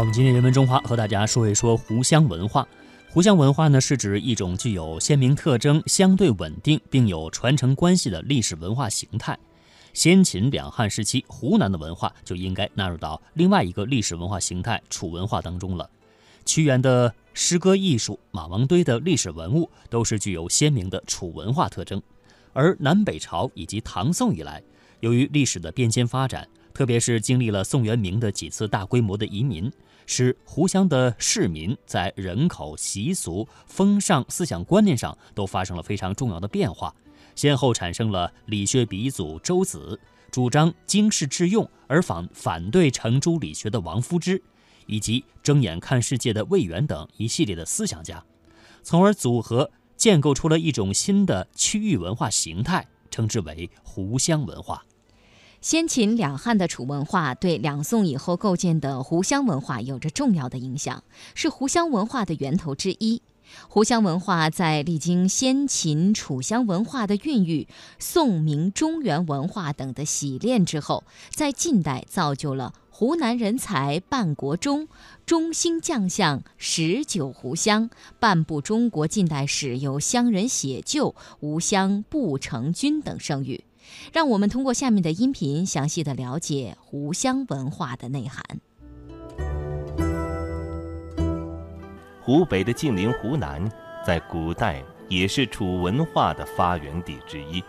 我们今天人文中华和大家说一说湖湘文化。湖湘文化呢，是指一种具有鲜明特征、相对稳定并有传承关系的历史文化形态。先秦两汉时期，湖南的文化就应该纳入到另外一个历史文化形态——楚文化当中了。屈原的诗歌艺术、马王堆的历史文物，都是具有鲜明的楚文化特征。而南北朝以及唐宋以来，由于历史的变迁发展，特别是经历了宋元明的几次大规模的移民，使湖湘的市民在人口、习俗、风尚、思想观念上都发生了非常重要的变化。先后产生了理学鼻祖周子，主张经世致用而反反对程朱理学的王夫之，以及睁眼看世界的魏源等一系列的思想家，从而组合建构出了一种新的区域文化形态，称之为湖湘文化。先秦两汉的楚文化对两宋以后构建的湖湘文化有着重要的影响，是湖湘文化的源头之一。湖湘文化在历经先秦、楚湘文化的孕育、宋、明、中原文化等的洗练之后，在近代造就了湖南人才半国中、中兴将相十九湖湘、半部中国近代史有湘人写就、吴湘不成军等声誉。让我们通过下面的音频，详细的了解湖湘文化的内涵。湖北的近邻湖南，在古代也是楚文化的发源地之一。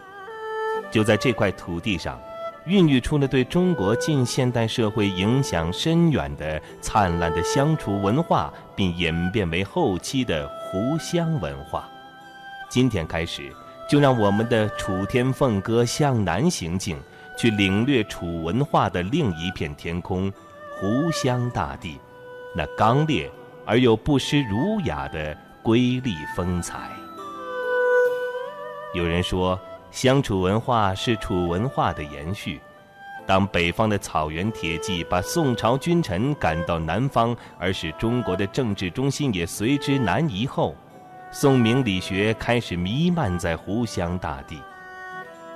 就在这块土地上，孕育出了对中国近现代社会影响深远的灿烂的湘楚文化，并演变为后期的湖湘文化。今天开始。就让我们的楚天凤歌向南行进，去领略楚文化的另一片天空——湖湘大地，那刚烈而又不失儒雅的瑰丽风采。有人说，湘楚文化是楚文化的延续。当北方的草原铁骑把宋朝君臣赶到南方，而使中国的政治中心也随之南移后，宋明理学开始弥漫在湖湘大地。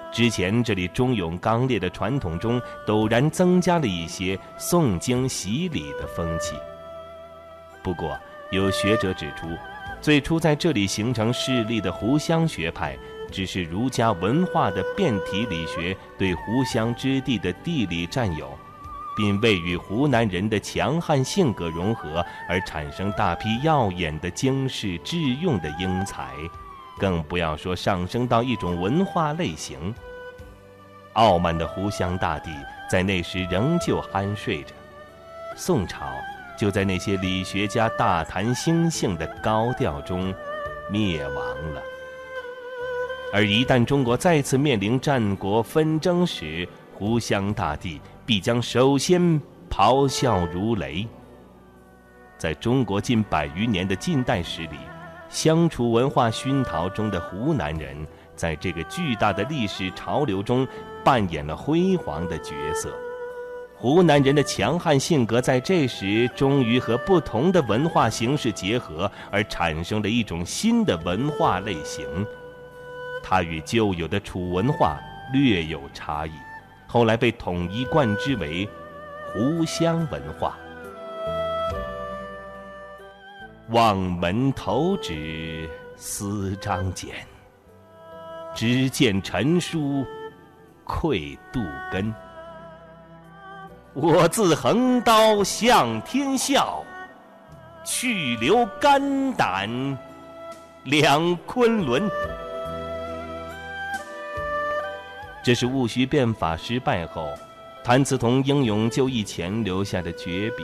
之前这里忠勇刚烈的传统中，陡然增加了一些诵经洗礼的风气。不过，有学者指出，最初在这里形成势力的湖湘学派，只是儒家文化的变体理学对湖湘之地的地理占有。并未与湖南人的强悍性格融合，而产生大批耀眼的经世致用的英才，更不要说上升到一种文化类型。傲慢的湖湘大地在那时仍旧酣睡着，宋朝就在那些理学家大谈兴性的高调中灭亡了。而一旦中国再次面临战国纷争时，湖湘大地。必将首先咆哮如雷。在中国近百余年的近代史里，湘楚文化熏陶中的湖南人，在这个巨大的历史潮流中扮演了辉煌的角色。湖南人的强悍性格在这时终于和不同的文化形式结合，而产生了一种新的文化类型。它与旧有的楚文化略有差异。后来被统一冠之为湖湘文化。望门投止思张俭，只见陈书愧杜根。我自横刀向天笑，去留肝胆两昆仑。这是戊戌变法失败后，谭嗣同英勇就义前留下的绝笔。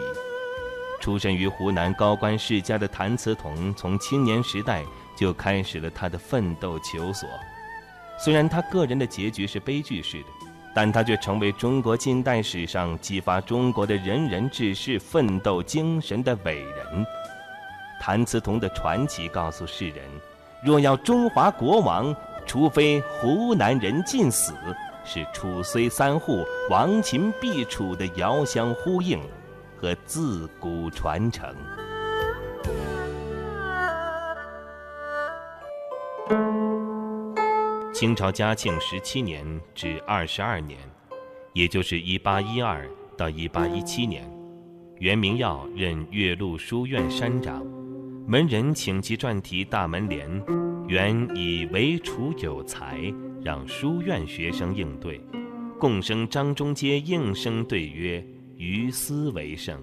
出身于湖南高官世家的谭嗣同，从青年时代就开始了他的奋斗求索。虽然他个人的结局是悲剧式的，但他却成为中国近代史上激发中国的仁人志士奋斗精神的伟人。谭嗣同的传奇告诉世人：若要中华国王。除非湖南人尽死，是楚虽三户，亡秦必楚的遥相呼应和自古传承。清朝嘉庆十七年至二十二年，也就是一八一二到一八一七年，袁明耀任岳麓书院山长，门人请其撰题大门联，原以为楚有才，让书院学生应对。共生张中阶应声对曰：“于斯为盛。”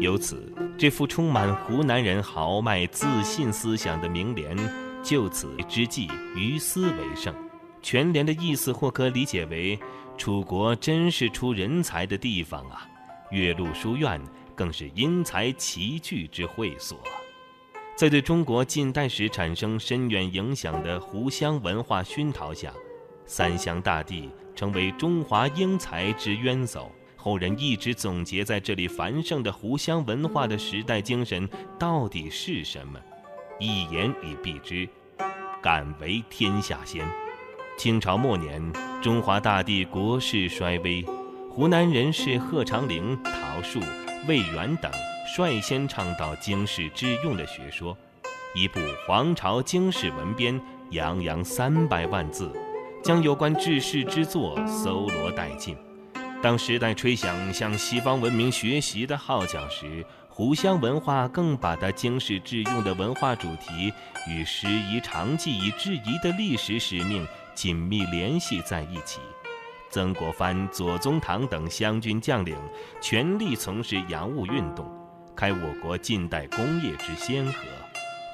由此，这幅充满湖南人豪迈自信思想的名联，就此之际，于斯为盛。全联的意思或可理解为：楚国真是出人才的地方啊！岳麓书院更是因才齐聚之会所。在对中国近代史产生深远影响的湖湘文化熏陶下，三湘大地。成为中华英才之渊薮，后人一直总结在这里繁盛的湖湘文化的时代精神到底是什么？一言以蔽之，敢为天下先。清朝末年，中华大地国势衰微，湖南人士贺长龄、陶树、魏源等率先倡导经世致用的学说，一部《皇朝经世文编》洋洋三百万字。将有关治世之作搜罗殆尽。当时代吹响向西方文明学习的号角时，湖湘文化更把它经世致用的文化主题与师夷长技以制夷的历史使命紧密联系在一起。曾国藩、左宗棠等湘军将领全力从事洋务运动，开我国近代工业之先河。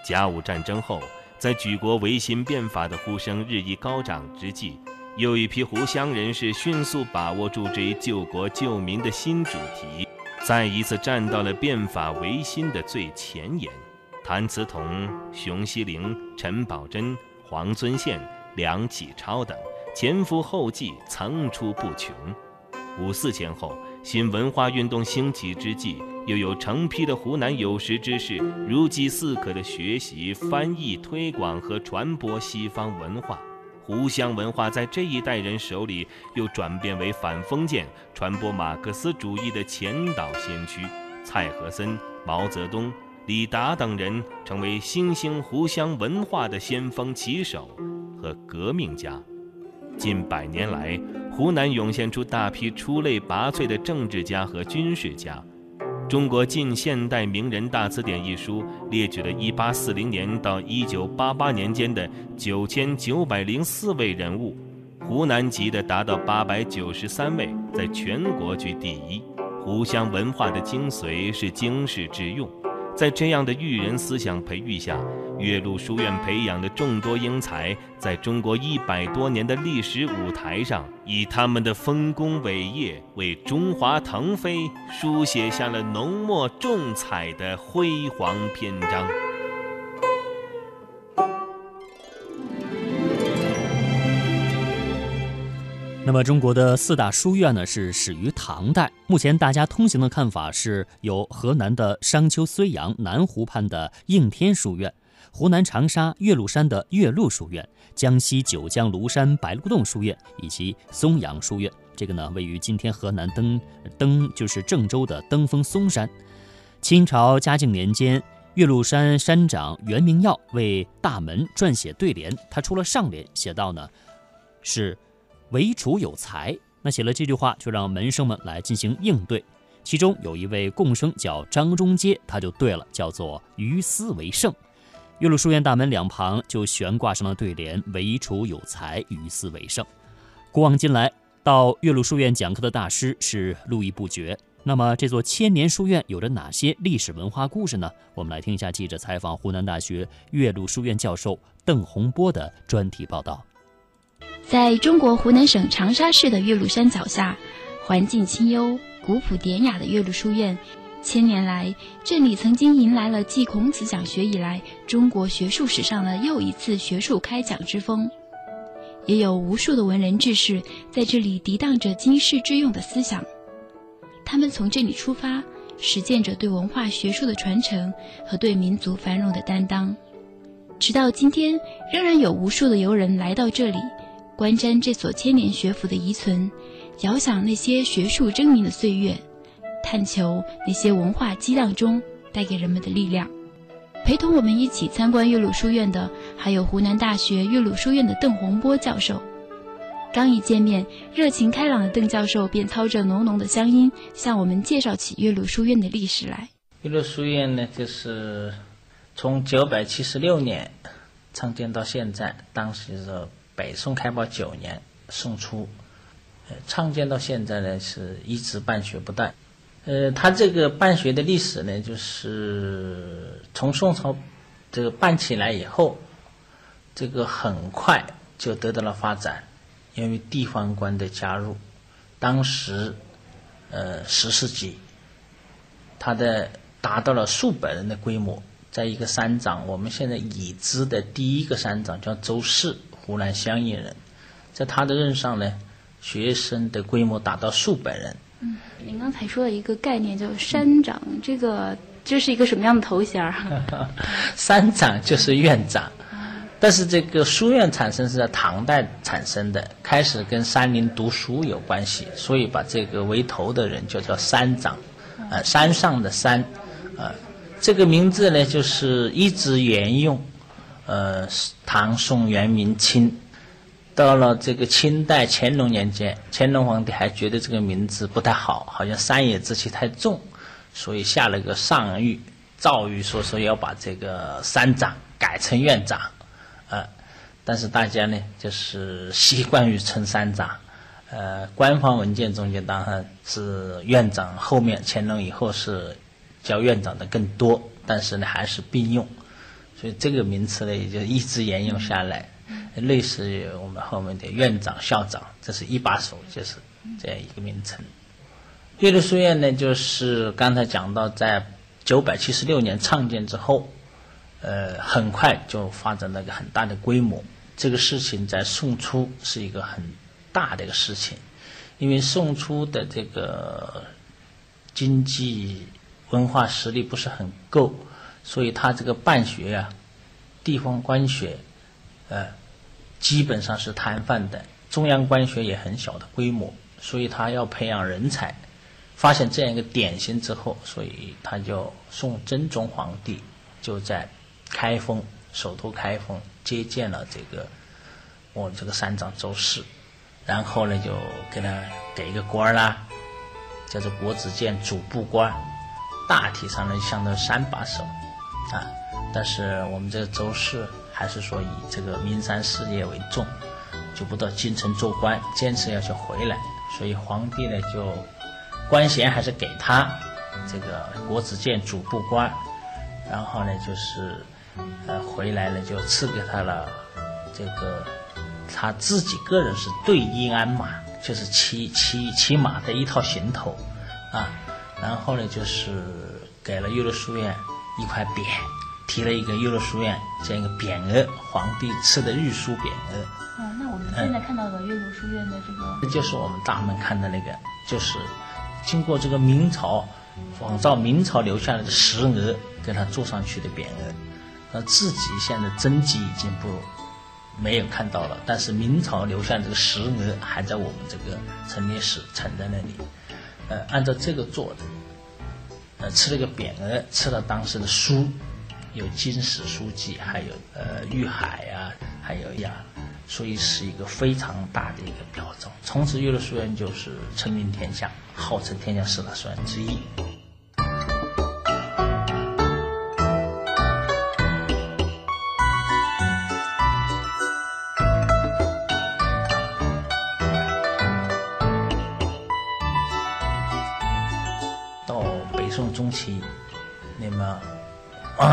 甲午战争后。在举国维新变法的呼声日益高涨之际，又一批湖湘人士迅速把握住这一救国救民的新主题，再一次站到了变法维新的最前沿。谭嗣同、熊希龄、陈宝箴、黄遵宪、梁启超等前赴后继，层出不穷。五四前后，新文化运动兴起之际。又有成批的湖南有识之士如饥似渴地学习、翻译、推广和传播西方文化，湖湘文化在这一代人手里又转变为反封建、传播马克思主义的前导先驱。蔡和森、毛泽东、李达等人成为新兴湖湘文化的先锋旗手和革命家。近百年来，湖南涌现出大批出类拔萃的政治家和军事家。《中国近现代名人大词典》一书列举了1840年到1988年间的9904位人物，湖南籍的达到893位，在全国居第一。湖湘文化的精髓是经世致用。在这样的育人思想培育下，岳麓书院培养的众多英才，在中国一百多年的历史舞台上，以他们的丰功伟业，为中华腾飞书写下了浓墨重彩的辉煌篇章。那么，中国的四大书院呢，是始于唐代。目前大家通行的看法是，有河南的商丘睢阳南湖畔的应天书院，湖南长沙岳麓山的岳麓书院，江西九江庐山白鹿洞书院，以及松阳书院。这个呢，位于今天河南登登就是郑州的登封嵩山。清朝嘉靖年间，岳麓山山长袁明耀为大门撰写对联，他除了上联写到呢，是。唯楚有才，那写了这句话，就让门生们来进行应对。其中有一位贡生叫张中阶，他就对了，叫做“于斯为盛”。岳麓书院大门两旁就悬挂上了对联：“唯楚有才，于斯为盛。”古往今来，到岳麓书院讲课的大师是络绎不绝。那么，这座千年书院有着哪些历史文化故事呢？我们来听一下记者采访湖南大学岳麓书院教授邓洪波的专题报道。在中国湖南省长沙市的岳麓山脚下，环境清幽、古朴典雅的岳麓书院，千年来这里曾经迎来了继孔子讲学以来中国学术史上的又一次学术开讲之风，也有无数的文人志士在这里涤荡着经世致用的思想，他们从这里出发，实践着对文化学术的传承和对民族繁荣的担当，直到今天，仍然有无数的游人来到这里。观瞻这所千年学府的遗存，遥想那些学术争鸣的岁月，探求那些文化激荡中带给人们的力量。陪同我们一起参观岳麓书院的，还有湖南大学岳麓书院的邓洪波教授。刚一见面，热情开朗的邓教授便操着浓浓的乡音，向我们介绍起岳麓书院的历史来。岳麓书院呢，就是从九百七十六年创建到现在，当时是北宋开宝九年，宋初，呃，创建到现在呢，是一直办学不断。呃，它这个办学的历史呢，就是从宋朝这个办起来以后，这个很快就得到了发展。因为地方官的加入，当时，呃，十世纪，它的达到了数百人的规模。在一个山长，我们现在已知的第一个山长叫周氏，湖南湘阴人，在他的任上呢，学生的规模达到数百人。嗯，您刚才说的一个概念叫山长，这个这是一个什么样的头衔儿？山长就是院长。但是这个书院产生是在唐代产生的，开始跟山林读书有关系，所以把这个为头的人就叫山长，呃，山上的山，呃，这个名字呢就是一直沿用，呃，唐宋元明清，到了这个清代乾隆年间，乾隆皇帝还觉得这个名字不太好，好像山野之气太重，所以下了个上谕诏谕，说说要把这个山长改成院长。呃，但是大家呢，就是习惯于称山长，呃，官方文件中间当然是院长，后面乾隆以后是叫院长的更多，但是呢还是并用，所以这个名词呢也就一直沿用下来，类似于我们后面的院长、校长，这是一把手，就是这样一个名称。岳麓书院呢，就是刚才讲到，在九百七十六年创建之后。呃，很快就发展了一个很大的规模。这个事情在宋初是一个很大的一个事情，因为宋初的这个经济文化实力不是很够，所以他这个办学啊，地方官学，呃，基本上是摊贩的。中央官学也很小的规模，所以他要培养人才。发现这样一个典型之后，所以他就宋真宗皇帝就在。开封首都开封接见了这个我们这个山长周氏，然后呢就给他给一个官啦，叫做国子监主簿官，大体上呢相当于三把手啊。但是我们这个周氏还是说以这个名山事业为重，就不到京城做官，坚持要求回来。所以皇帝呢就官衔还是给他这个国子监主簿官，然后呢就是。呃，回来了就赐给他了，这个他自己个人是对应鞍马，就是骑骑骑马的一套行头，啊，然后呢就是给了岳麓书院一块匾，提了一个岳麓书院这样一个匾额，皇帝赐的御书匾额。啊，那我们现在看到的岳麓书院的这个，这就是我们大门看的那个，就是经过这个明朝仿照明朝留下来的石额给他做上去的匾额。那自己现在真迹已经不没有看到了，但是明朝留下这个石额还在我们这个陈列室陈在那里。呃，按照这个做的，呃，吃了个匾额，吃了当时的书，有金史书记，还有呃玉海啊，还有呀，所以是一个非常大的一个表彰。从此岳麓书院就是成名天下，号称天下四大书院之一。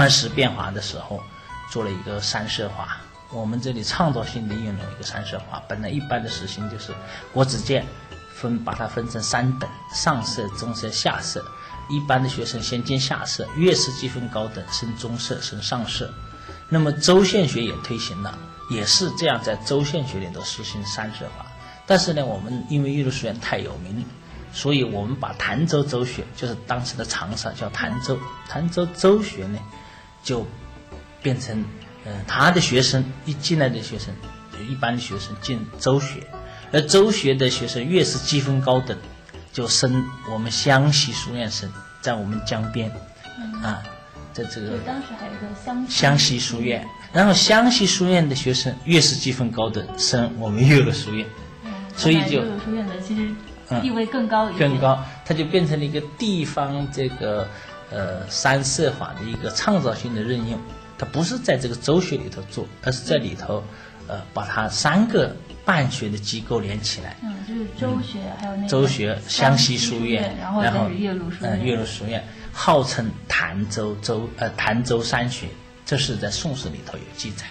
王安石变化的时候，做了一个三色化。我们这里创造性的运用一个三色化。本来一般的实行就是国子监分把它分成三等：上色、中色、下色。一般的学生先进下色，越是积分高等，升中色、升上色。那么州县学也推行了，也是这样，在州县学里头实行三色化。但是呢，我们因为岳麓书院太有名。所以我们把潭州州学，就是当时的长沙叫潭州，潭州州学呢，就变成，嗯，他的学生一进来的学生，就一般的学生进周学，而周学的学生越是积分高等，就升我们湘西书院生，在我们江边，啊，在这个当时还有个湘湘西书院，然后湘西书院的学生越是积分高等，升我们岳麓书院。所以就岳麓书院的其实地位更高一点，更高，它就变成了一个地方这个呃三社法的一个创造性的任用。它不是在这个州学里头做，而是在里头呃把它三个办学的机构连起来。嗯，就是州学，还有那个州学、湘西书院，然后岳麓书院，嗯，岳麓书院号称潭州州呃潭州三学，这是在《宋史》里头有记载，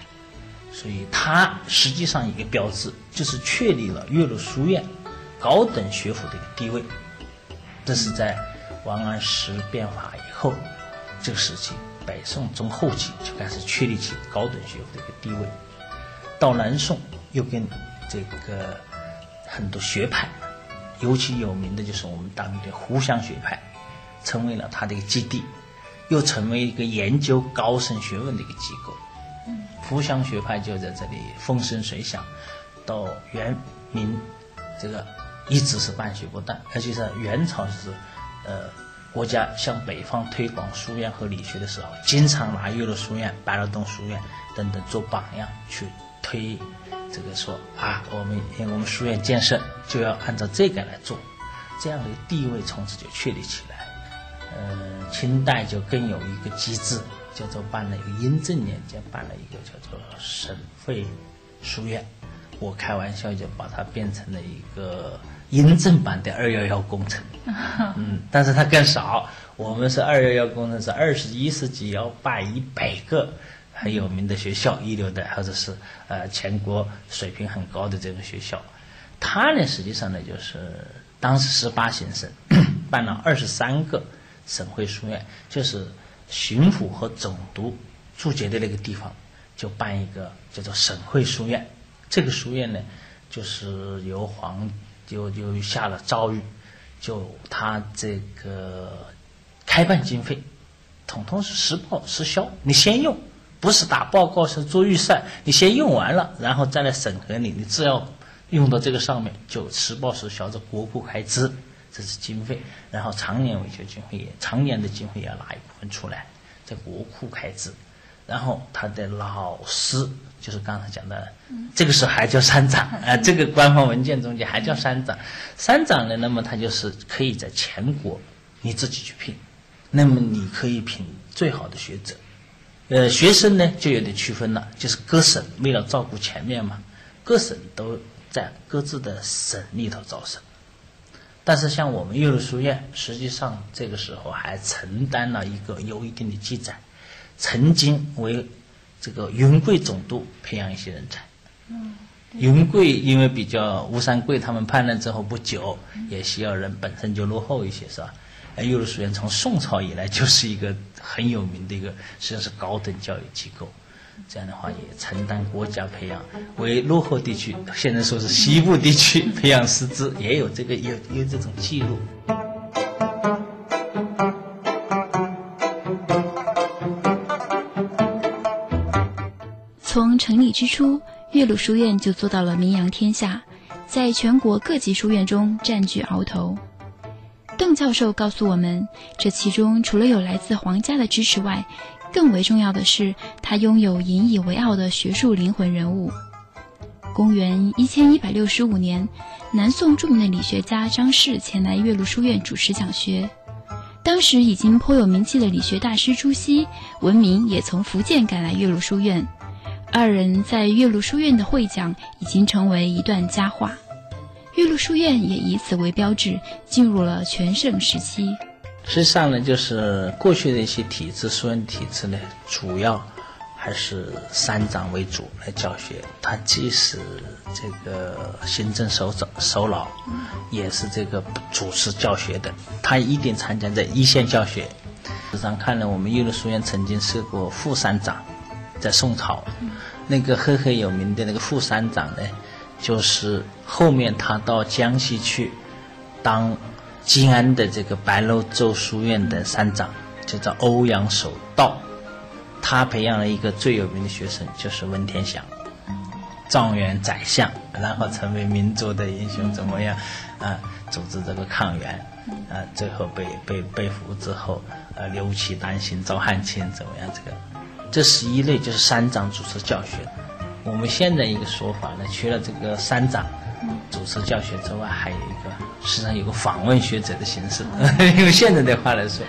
所以它实际上一个标志就是确立了岳麓书院高等学府的一个地位。这是在王安石变法以后这个时期。北宋中后期就开始确立起高等学府的一个地位，到南宋又跟这个很多学派，尤其有名的就是我们当地的湖湘学派，成为了它的一个基地，又成为一个研究高深学问的一个机构。湖湘学派就在这里风生水起，到元明这个一直是办学不断，而且是元朝是呃。国家向北方推广书院和理学的时候，经常拿岳麓书院、白乐洞书院等等做榜样去推，这个说啊，我们因为我们书院建设就要按照这个来做，这样的地位从此就确立起来。呃，清代就更有一个机制，叫做办了一个雍正年间办了一个叫做省会书院，我开玩笑就把它变成了一个。雍正版的二幺幺工程，嗯，但是它更少。我们是二幺幺工程，是二十一世纪要办一百个很有名的学校，一流的或者是呃全国水平很高的这种学校。它呢，实际上呢，就是当时十八行省办了二十三个省会书院，就是巡抚和总督驻节的那个地方，就办一个叫做省会书院。这个书院呢，就是由皇。就就下了诏谕，就他这个开办经费，统统是实报实销。你先用，不是打报告是做预算，你先用完了，然后再来审核你。你只要用到这个上面，就实报实销，这国库开支，这是经费。然后常年维修经费，常年的经费也要拿一部分出来，在国库开支。然后他的老师就是刚才讲的，这个时候还叫山长 啊，这个官方文件中间还叫山长。山长呢，那么他就是可以在全国你自己去聘，那么你可以聘最好的学者。呃，学生呢就有点区分了，就是各省为了照顾全面嘛，各省都在各自的省里头招生。但是像我们岳麓书院，实际上这个时候还承担了一个有一定的记载。曾经为这个云贵总督培养一些人才。云贵因为比较吴三桂他们叛乱之后不久，也需要人本身就落后一些，是吧？哎，岳麓书院从宋朝以来就是一个很有名的一个，实际上是高等教育机构。这样的话也承担国家培养，为落后地区，现在说是西部地区培养师资，也有这个有有这种记录。从成立之初，岳麓书院就做到了名扬天下，在全国各级书院中占据鳌头。邓教授告诉我们，这其中除了有来自皇家的支持外，更为重要的是，他拥有引以为傲的学术灵魂人物。公元一千一百六十五年，南宋著名的理学家张氏前来岳麓书院主持讲学，当时已经颇有名气的理学大师朱熹，闻名也从福建赶来岳麓书院。二人在岳麓书院的会讲已经成为一段佳话，岳麓书院也以此为标志，进入了全盛时期。实际上呢，就是过去的一些体制，书院体制呢，主要还是三长为主来教学。他既是这个行政首长首脑，也是这个主持教学的。他一定参加在一线教学。实际上看来，我们岳麓书院曾经设过副三长。在宋朝，那个赫赫有名的那个副山长呢，就是后面他到江西去当吉安的这个白鹿洲书院的山长，就叫欧阳守道。他培养了一个最有名的学生，就是文天祥，状元宰相，然后成为民族的英雄，怎么样？啊，组织这个抗元，啊，最后被被被俘之后，呃，刘琦担心赵汉卿怎么样？这个。这十一类就是三长主持教学，我们现在一个说法呢，除了这个山长主持教学之外，还有一个实际上有个访问学者的形式。用现在的话来说，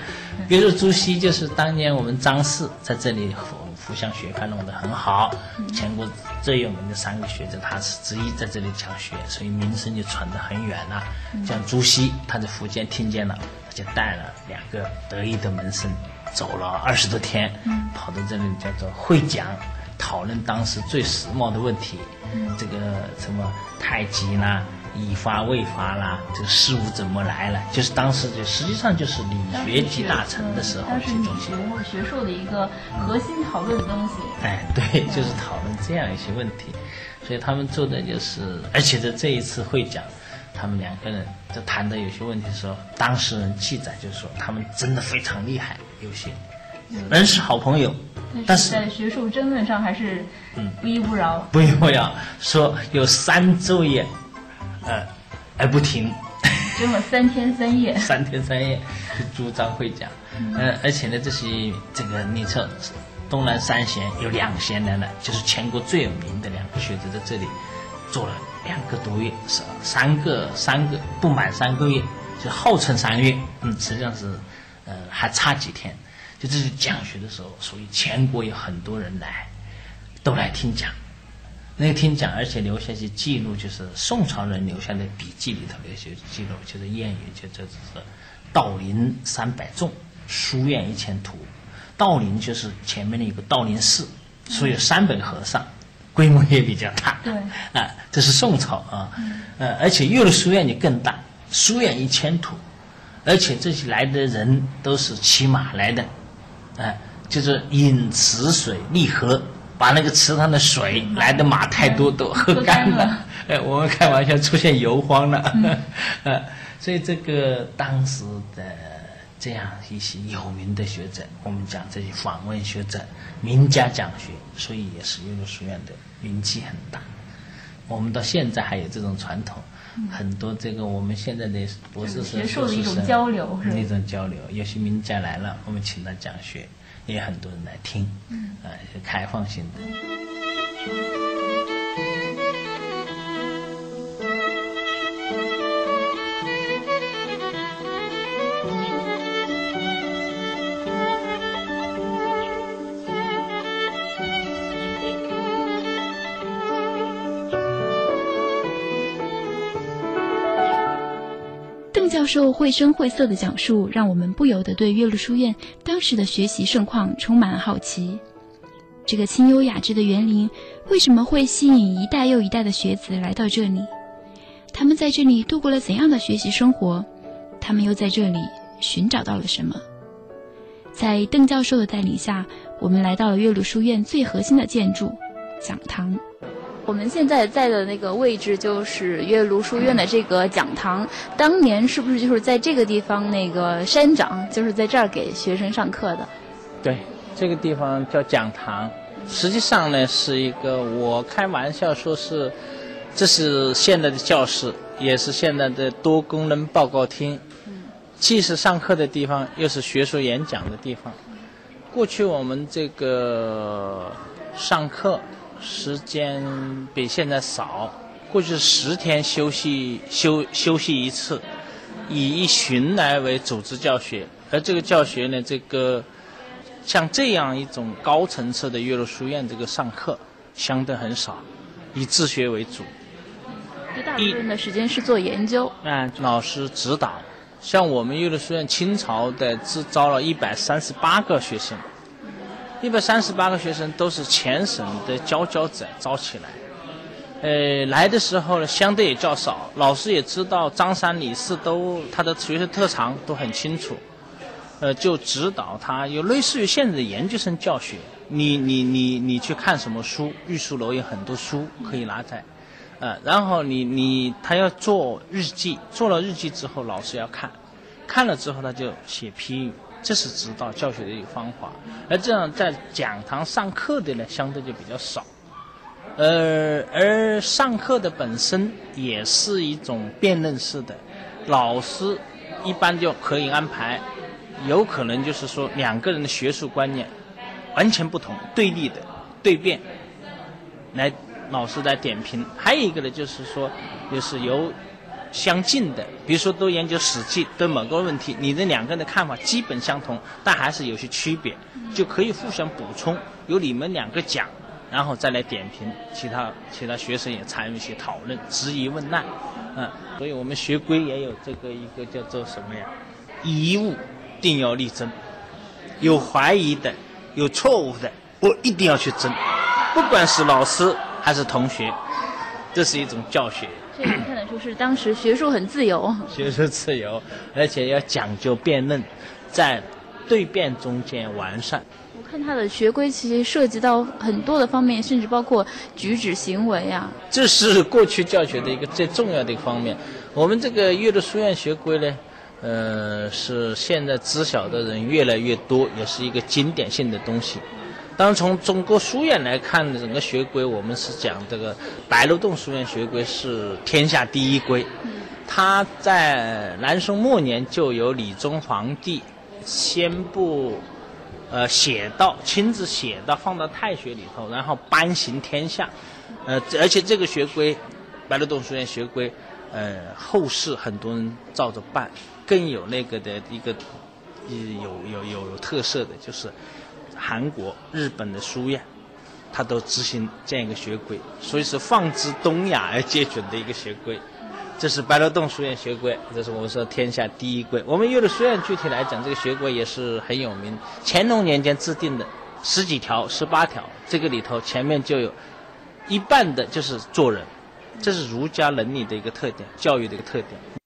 比如说朱熹就是当年我们张氏在这里湖湘学派弄得很好，全国最有名的三个学者他是之一，在这里讲学，所以名声就传得很远了。像朱熹，他在福建听见了，他就带了两个得意的门生，走了二十多天，跑到这里叫做会讲。讨论当时最时髦的问题，这个什么太极啦、以发未发啦，这个事物怎么来了？就是当时就实际上就是理学集大成的时候，这些东西，或者学术的一个核心讨论的东西。哎，对，就是讨论这样一些问题。所以他们做的就是，而且在这一次会讲，他们两个人在谈的有些问题的时候，当事人记载就是说，他们真的非常厉害，有些人是好朋友。但是在学术争论上还是不依不饶，不依不饶。说有三昼夜，呃，而不停，争了三天三夜，三天三夜就主张会讲，呃，而且呢，这些这个你测东南三贤有两贤人了，就是全国最有名的两个学者在这里做了两个多月，是三个三个不满三个月，就号称三个月，嗯，实际上是呃还差几天。就这是讲学的时候，所以全国有很多人来，都来听讲。那个听讲，而且留下些记录，就是宋朝人留下的笔记里头的一些记录，就是谚语，就这是“道林三百众，书院一千徒”。道林就是前面的一个道林寺，所以有三百和尚，规模也比较大。对，啊，这是宋朝啊，呃，而且岳麓书院就更大，书院一千徒，而且这些来的人都是骑马来的。哎，就是引池水利河，把那个池塘的水来的马太多都喝干了。哎，我们开玩笑出现油荒了。呃，所以这个当时的这样一些有名的学者，我们讲这些访问学者、名家讲学，所以也是岳麓书院的名气很大。我们到现在还有这种传统，很多这个我们现在的博士生、硕士生交流，那种交流，有些名家来了，我们请他讲学，也有很多人来听，啊，是开放性的。教授绘声绘色的讲述，让我们不由得对岳麓书院当时的学习盛况充满了好奇。这个清幽雅致的园林，为什么会吸引一代又一代的学子来到这里？他们在这里度过了怎样的学习生活？他们又在这里寻找到了什么？在邓教授的带领下，我们来到了岳麓书院最核心的建筑——讲堂。我们现在在的那个位置就是岳麓书院的这个讲堂，当年是不是就是在这个地方？那个山长就是在这儿给学生上课的。对，这个地方叫讲堂，实际上呢是一个，我开玩笑说是，这是现在的教室，也是现在的多功能报告厅，既是上课的地方，又是学术演讲的地方。过去我们这个上课。时间比现在少，过去十天休息休休息一次，以一旬来为组织教学，而这个教学呢，这个像这样一种高层次的岳麓书院这个上课相对很少，以自学为主。大部分的时间是做研究。嗯，老师指导，像我们岳麓书院清朝的只招了一百三十八个学生。一百三十八个学生都是全省的佼佼者招起来，呃，来的时候呢相对也较少，老师也知道张三李四都他的学生特长都很清楚，呃，就指导他，有类似于现在的研究生教学，你你你你去看什么书，玉书楼有很多书可以拿在，呃，然后你你他要做日记，做了日记之后老师要看，看了之后他就写批语。这是指导教学的一个方法，而这样在讲堂上课的呢，相对就比较少。呃，而上课的本身也是一种辩论式的，老师一般就可以安排，有可能就是说两个人的学术观念完全不同、对立的对辩，来老师来点评。还有一个呢，就是说，就是由相近的，比如说都研究《史记》，对某个问题，你的两个人的看法基本相同，但还是有些区别，就可以互相补充。由你们两个讲，然后再来点评，其他其他学生也参与一些讨论，质疑问难，嗯，所以我们学规也有这个一个叫做什么呀？疑物定要力争，有怀疑的，有错误的，我一定要去争，不管是老师还是同学，这是一种教学。这也看得出是当时学术很自由。学术自由，而且要讲究辩论，在对辩中间完善。我看他的学规其实涉及到很多的方面，甚至包括举止行为啊。这是过去教学的一个最重要的一个方面。我们这个岳麓书院学规呢？呃，是现在知晓的人越来越多，也是一个经典性的东西。当然，从中国书院来看，整个学规，我们是讲这个白鹿洞书院学规是天下第一规。它在南宋末年就由理宗皇帝宣布，呃，写到亲自写到放到太学里头，然后颁行天下。呃，而且这个学规，白鹿洞书院学规，呃，后世很多人照着办。更有那个的一个，有有有有特色的就是，韩国、日本的书院，它都执行这样一个学规，所以是放之东亚而皆准的一个学规。这是白鹿洞书院学规，这是我们说天下第一规。我们岳麓书院具体来讲，这个学规也是很有名，乾隆年间制定的十几条、十八条，这个里头前面就有一半的就是做人，这是儒家伦理的一个特点，教育的一个特点。